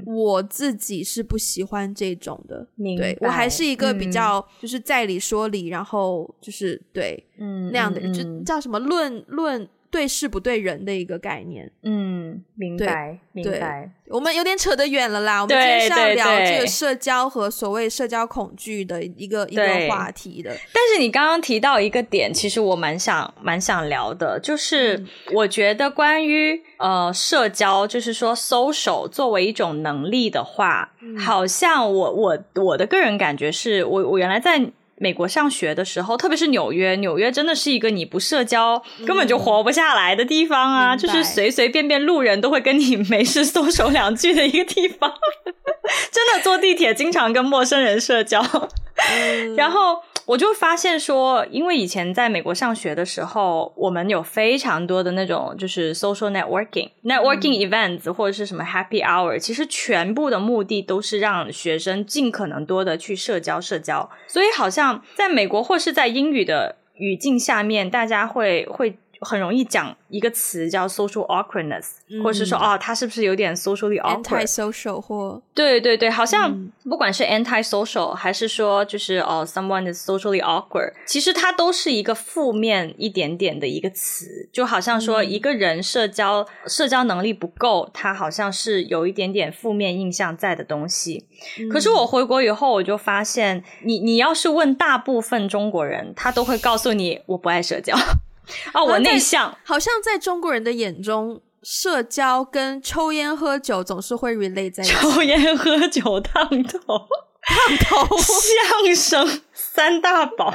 我自己是不喜欢这种的，嗯、对我还是一个比较就是在理说理，然后就是对嗯那样的人，就叫什么论论。对事不对人的一个概念，嗯，明白，明白。我们有点扯得远了啦，我们今天是要聊这个社交和所谓社交恐惧的一个一个话题的。但是你刚刚提到一个点，其实我蛮想蛮想聊的，就是我觉得关于呃社交，就是说 social 作为一种能力的话，嗯、好像我我我的个人感觉是我我原来在。美国上学的时候，特别是纽约，纽约真的是一个你不社交根本就活不下来的地方啊！嗯、就是随随便便路人都会跟你没事松手两句的一个地方。真的坐地铁经常跟陌生人社交，嗯、然后。我就发现说，因为以前在美国上学的时候，我们有非常多的那种就是 social networking、嗯、networking events 或者是什么 happy hour，其实全部的目的都是让学生尽可能多的去社交社交。所以好像在美国或是在英语的语境下面，大家会会很容易讲。一个词叫 social awkwardness，、嗯、或者是说哦，他是不是有点 socially awkward？anti-social 或对对对，好像不管是 anti-social、嗯、还是说就是哦，someone is socially awkward，其实它都是一个负面一点点的一个词，就好像说一个人社交、嗯、社交能力不够，他好像是有一点点负面印象在的东西。嗯、可是我回国以后，我就发现，你你要是问大部分中国人，他都会告诉你，我不爱社交。哦，我内向，好像在中国人的眼中，社交跟抽烟喝酒总是会 relate 在一起。抽烟喝酒烫头，烫头，相声三大宝。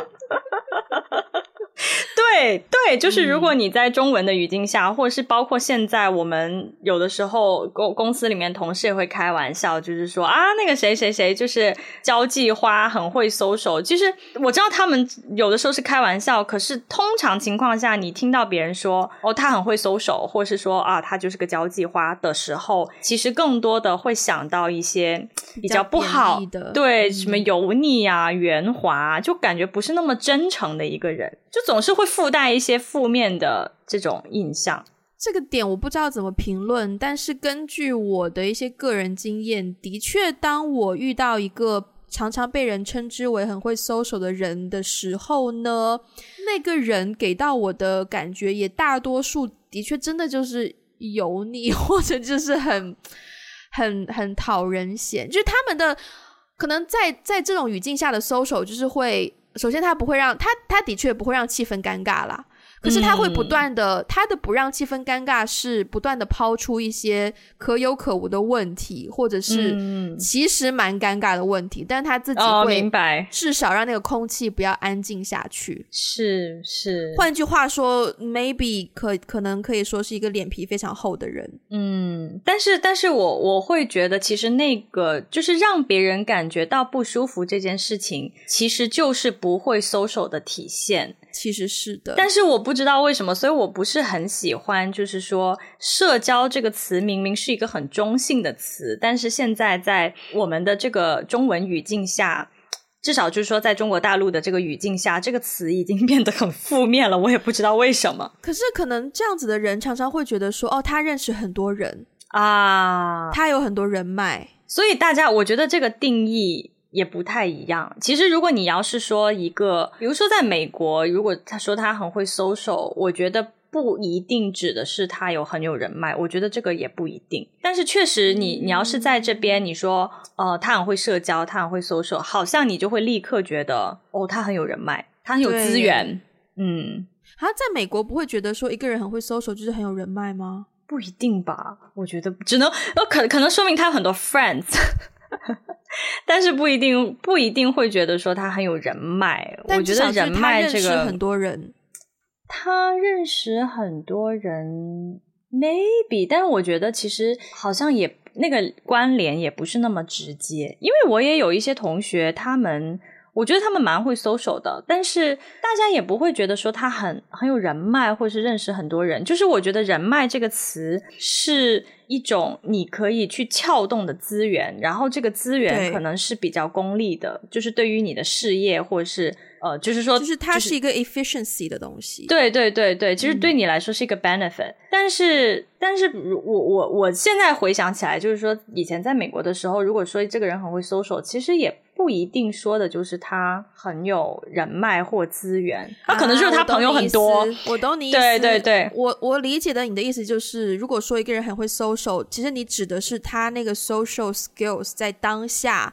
对对，就是如果你在中文的语境下，嗯、或者是包括现在，我们有的时候公公司里面同事也会开玩笑，就是说啊，那个谁谁谁就是交际花，很会 social。其实我知道他们有的时候是开玩笑，可是通常情况下，你听到别人说哦，他很会 social，或是说啊，他就是个交际花的时候，其实更多的会想到一些比较不好的，对，嗯、什么油腻啊、圆滑，就感觉不是那么真诚的一个人。就总是会附带一些负面的这种印象，这个点我不知道怎么评论，但是根据我的一些个人经验，的确，当我遇到一个常常被人称之为很会 social 的人的时候呢，那个人给到我的感觉也大多数的确真的就是油腻，或者就是很 很很讨人嫌，就是他们的可能在在这种语境下的 social 就是会。首先，他不会让他，他的确不会让气氛尴尬了。可是他会不断的，嗯、他的不让气氛尴尬是不断的抛出一些可有可无的问题，或者是其实蛮尴尬的问题，嗯、但他自己会明白，至少让那个空气不要安静下去。是是，换句话说，maybe 可可能可以说是一个脸皮非常厚的人。嗯，但是但是我我会觉得，其实那个就是让别人感觉到不舒服这件事情，其实就是不会 social 的体现。其实是的，但是我不知道为什么，所以我不是很喜欢。就是说，社交这个词明明是一个很中性的词，但是现在在我们的这个中文语境下，至少就是说，在中国大陆的这个语境下，这个词已经变得很负面了。我也不知道为什么。可是，可能这样子的人常常会觉得说，哦，他认识很多人啊，他有很多人脉，所以大家，我觉得这个定义。也不太一样。其实，如果你要是说一个，比如说在美国，如果他说他很会 social，我觉得不一定指的是他有很有人脉。我觉得这个也不一定。但是确实你，你你要是在这边，你说，呃，他很会社交，他很会 social，好像你就会立刻觉得，哦，他很有人脉，他很有资源。嗯，他在美国不会觉得说一个人很会 social 就是很有人脉吗？不一定吧。我觉得只能，呃，可可能说明他有很多 friends。但是不一定不一定会觉得说他很有人脉，我觉得人脉这个很多人，他认识很多人，maybe，但是我觉得其实好像也那个关联也不是那么直接，因为我也有一些同学，他们。我觉得他们蛮会 social 的，但是大家也不会觉得说他很很有人脉，或是认识很多人。就是我觉得人脉这个词是一种你可以去撬动的资源，然后这个资源可能是比较功利的，就是对于你的事业或是呃，就是说，就是它是一个 efficiency 的东西。对对对对，其实对你来说是一个 benefit，嗯，但是但是我我我现在回想起来，就是说以前在美国的时候，如果说这个人很会 social，其实也。不一定说的就是他很有人脉或资源，他可能就是他朋友很多。啊、我懂你意思，对对对，我我理解的你的意思就是，如果说一个人很会 social，其实你指的是他那个 social skills 在当下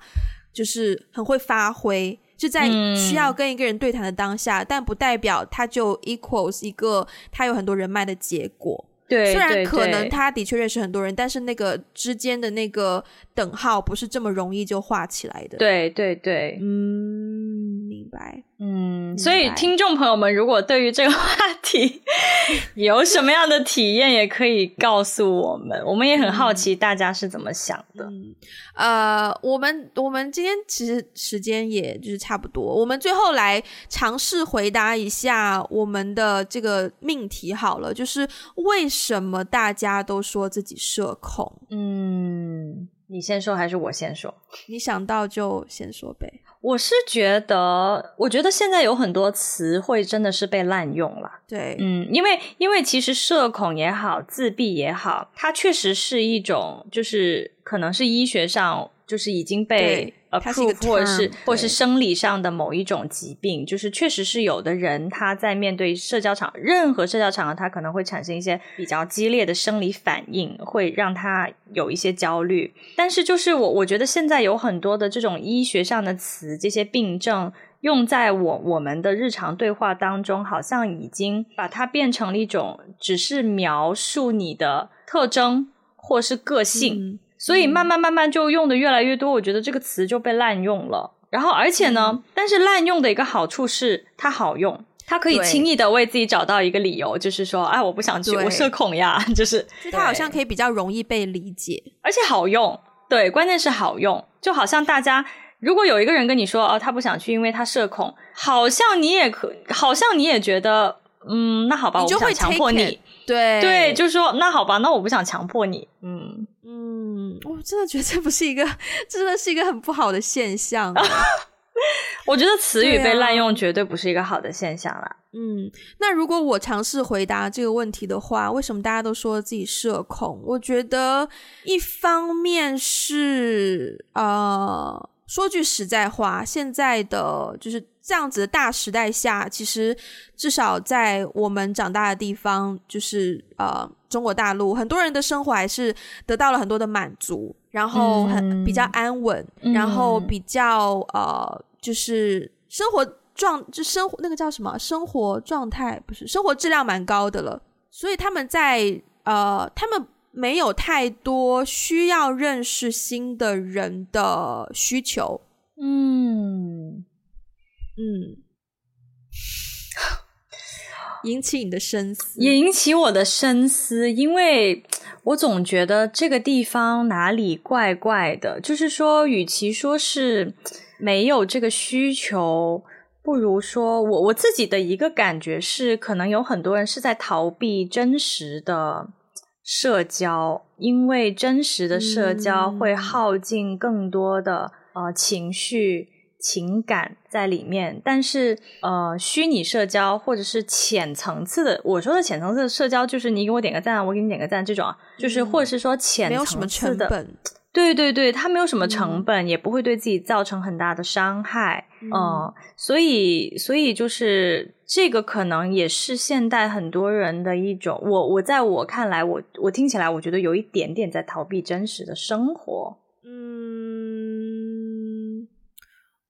就是很会发挥，就在需要跟一个人对谈的当下，嗯、但不代表他就 equals 一个他有很多人脉的结果。对，虽然可能他的确认识很多人，但是那个之间的那个等号不是这么容易就画起来的。对对对，嗯，明白。嗯，所以听众朋友们，如果对于这个话题 有什么样的体验，也可以告诉我们，我们也很好奇大家是怎么想的。嗯，呃，我们我们今天其实时间也就是差不多，我们最后来尝试回答一下我们的这个命题好了，就是为什么大家都说自己社恐？嗯，你先说还是我先说？你想到就先说呗。我是觉得，我觉得现在有很多词汇真的是被滥用了。对，嗯，因为因为其实社恐也好，自闭也好，它确实是一种，就是可能是医学上。就是已经被 approve 或者是或是生理上的某一种疾病，就是确实是有的人他在面对社交场任何社交场合，他可能会产生一些比较激烈的生理反应，会让他有一些焦虑。但是就是我我觉得现在有很多的这种医学上的词，这些病症用在我我们的日常对话当中，好像已经把它变成了一种只是描述你的特征或是个性。嗯所以慢慢慢慢就用的越来越多，我觉得这个词就被滥用了。然后而且呢，嗯、但是滥用的一个好处是它好用，它可以轻易的为自己找到一个理由，就是说，哎，我不想去，我社恐呀，就是，就它好像可以比较容易被理解，而且好用。对，关键是好用，就好像大家如果有一个人跟你说，哦，他不想去，因为他社恐，好像你也可，好像你也觉得，嗯，那好吧，我不想强迫你。对对，就是说，那好吧，那我不想强迫你，嗯。嗯，我真的觉得这不是一个，真的是一个很不好的现象。我觉得词语被滥用绝对不是一个好的现象啦。嗯，那如果我尝试回答这个问题的话，为什么大家都说自己社恐？我觉得一方面是呃，说句实在话，现在的就是这样子的大时代下，其实至少在我们长大的地方，就是呃。中国大陆很多人的生活还是得到了很多的满足，然后很比较安稳，然后比较呃，就是生活状，就生活那个叫什么生活状态，不是生活质量蛮高的了，所以他们在呃，他们没有太多需要认识新的人的需求。嗯嗯，引起你的深思，引起我的深思，因为我总觉得这个地方哪里怪怪的。就是说，与其说是没有这个需求，不如说我我自己的一个感觉是，可能有很多人是在逃避真实的社交，因为真实的社交会耗尽更多的。呃，情绪、情感在里面，但是呃，虚拟社交或者是浅层次的，我说的浅层次的社交，就是你给我点个赞，我给你点个赞这种啊，就是或者是说浅层次的，没有什么成本，对对对，它没有什么成本，嗯、也不会对自己造成很大的伤害，嗯、呃，所以所以就是这个可能也是现代很多人的一种，我我在我看来，我我听起来，我觉得有一点点在逃避真实的生活，嗯。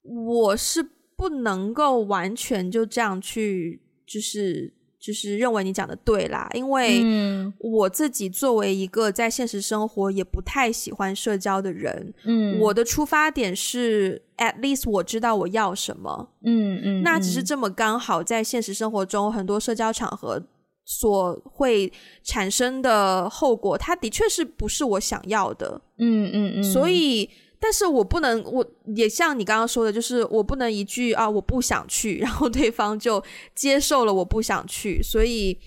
我是不能够完全就这样去，就是就是认为你讲的对啦，因为我自己作为一个在现实生活也不太喜欢社交的人，嗯，我的出发点是 at least 我知道我要什么，嗯嗯，那只是这么刚好在现实生活中很多社交场合所会产生的后果，它的确是不是我想要的，嗯嗯嗯，所以。但是我不能，我也像你刚刚说的，就是我不能一句啊，我不想去，然后对方就接受了我不想去，所以，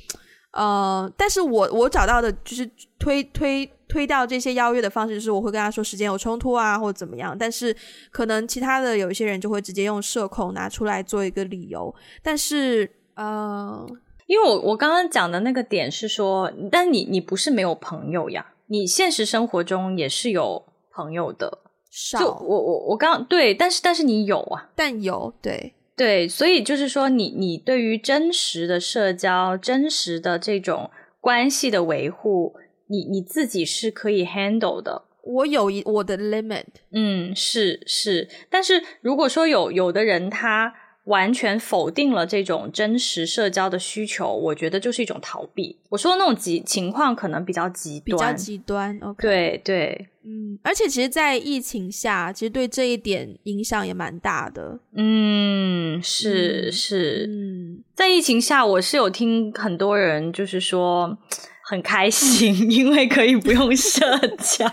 呃，但是我我找到的就是推推推掉这些邀约的方式，就是我会跟他说时间有冲突啊，或者怎么样，但是可能其他的有一些人就会直接用社恐拿出来做一个理由，但是，呃，因为我我刚刚讲的那个点是说，但你你不是没有朋友呀，你现实生活中也是有朋友的。少就我我我刚对，但是但是你有啊，但有对对，所以就是说你你对于真实的社交、真实的这种关系的维护，你你自己是可以 handle 的。我有一我的 limit，嗯，是是，但是如果说有有的人他。完全否定了这种真实社交的需求，我觉得就是一种逃避。我说的那种极情况可能比较极端，比较极端。Okay. 对对，嗯，而且其实，在疫情下，其实对这一点影响也蛮大的。嗯，是是，嗯，在疫情下，我是有听很多人就是说很开心，因为可以不用社交。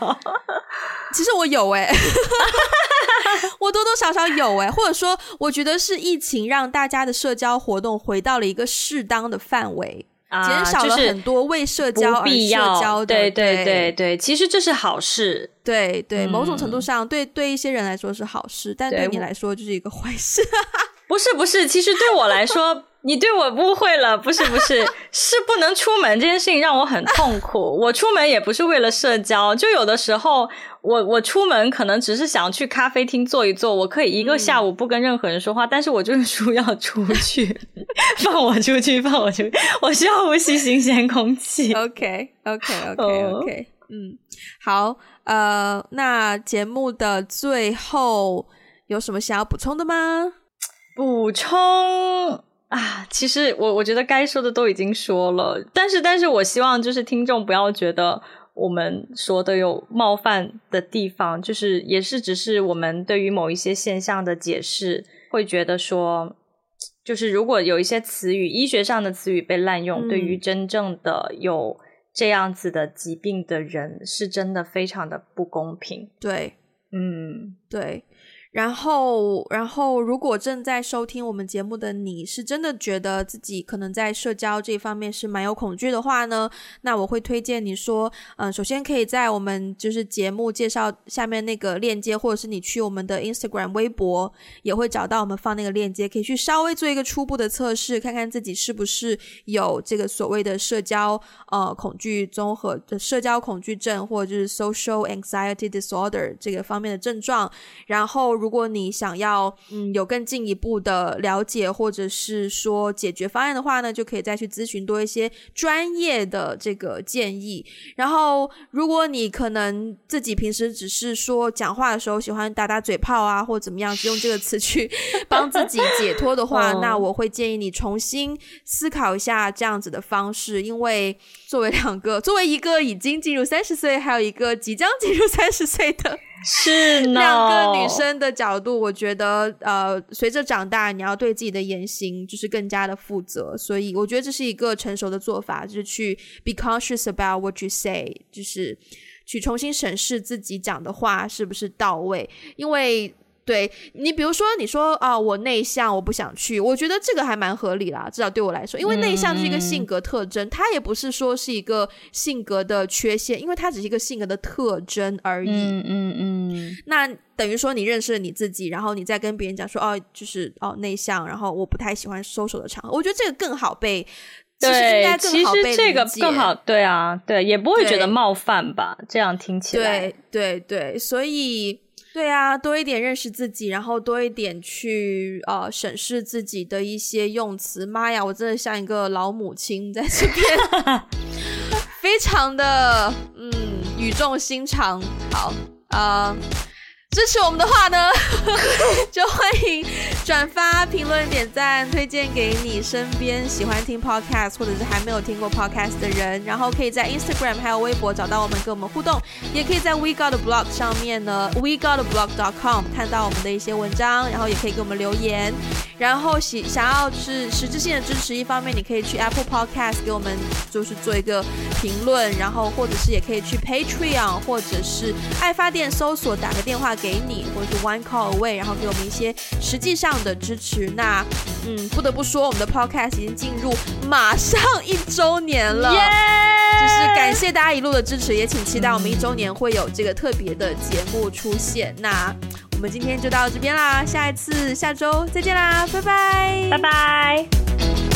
其实我有哎、欸。我多多少少有哎，或者说，我觉得是疫情让大家的社交活动回到了一个适当的范围，啊、减少了很多为社交而社交的。对对对对，其实这是好事。对对，某种程度上，对对一些人来说是好事，但对你来说就是一个坏事。不是不是，其实对我来说。你对我误会了，不是不是，是不能出门这件事情让我很痛苦。我出门也不是为了社交，就有的时候我我出门可能只是想去咖啡厅坐一坐，我可以一个下午不跟任何人说话，嗯、但是我就是说要出去，放我出去，放我出去，我需要呼吸新鲜空气。OK OK OK OK，嗯，好，呃，那节目的最后有什么想要补充的吗？补充。啊，其实我我觉得该说的都已经说了，但是但是我希望就是听众不要觉得我们说的有冒犯的地方，就是也是只是我们对于某一些现象的解释，会觉得说，就是如果有一些词语，医学上的词语被滥用，嗯、对于真正的有这样子的疾病的人，是真的非常的不公平。对，嗯，对。然后，然后，如果正在收听我们节目的你是真的觉得自己可能在社交这方面是蛮有恐惧的话呢，那我会推荐你说，嗯，首先可以在我们就是节目介绍下面那个链接，或者是你去我们的 Instagram 微博也会找到我们放那个链接，可以去稍微做一个初步的测试，看看自己是不是有这个所谓的社交呃恐惧综合的社交恐惧症，或者就是 Social Anxiety Disorder 这个方面的症状，然后。如果你想要嗯有更进一步的了解，或者是说解决方案的话呢，就可以再去咨询多一些专业的这个建议。然后，如果你可能自己平时只是说讲话的时候喜欢打打嘴炮啊，或怎么样，用这个词去 帮自己解脱的话，那我会建议你重新思考一下这样子的方式，因为作为两个，作为一个已经进入三十岁，还有一个即将进入三十岁的。是呢两个女生的角度，我觉得，呃，随着长大，你要对自己的言行就是更加的负责，所以我觉得这是一个成熟的做法，就是去 be conscious about what you say，就是去重新审视自己讲的话是不是到位，因为。对你，比如说你说啊，我内向，我不想去，我觉得这个还蛮合理啦，至少对我来说，因为内向是一个性格特征，嗯、它也不是说是一个性格的缺陷，因为它只是一个性格的特征而已。嗯嗯嗯。那等于说你认识了你自己，然后你再跟别人讲说哦，就是哦内向，然后我不太喜欢 social 的场合，我觉得这个更好被，对，其实应该更好被理解。其实这个更好，对啊，对，也不会觉得冒犯吧？这样听起来，对对对，所以。对啊，多一点认识自己，然后多一点去呃审视自己的一些用词。妈呀，我真的像一个老母亲在这边，非常的嗯语重心长。好啊。呃支持我们的话呢，就欢迎转发、评论、点赞、推荐给你身边喜欢听 podcast 或者是还没有听过 podcast 的人。然后可以在 Instagram 还有微博找到我们，跟我们互动。也可以在 We Got a Blog 上面呢，We Got a Blog.com 看到我们的一些文章，然后也可以给我们留言。然后喜想要是实质性的支持，一方面你可以去 Apple Podcast 给我们就是做一个评论，然后或者是也可以去 Patreon 或者是爱发电搜索打个电话。给你，或者是 one call away，然后给我们一些实际上的支持。那，嗯，不得不说，我们的 podcast 已经进入马上一周年了，Yeah! 就是感谢大家一路的支持，也请期待我们一周年会有这个特别的节目出现。那我们今天就到这边啦，下一次下周再见啦，拜拜，拜拜。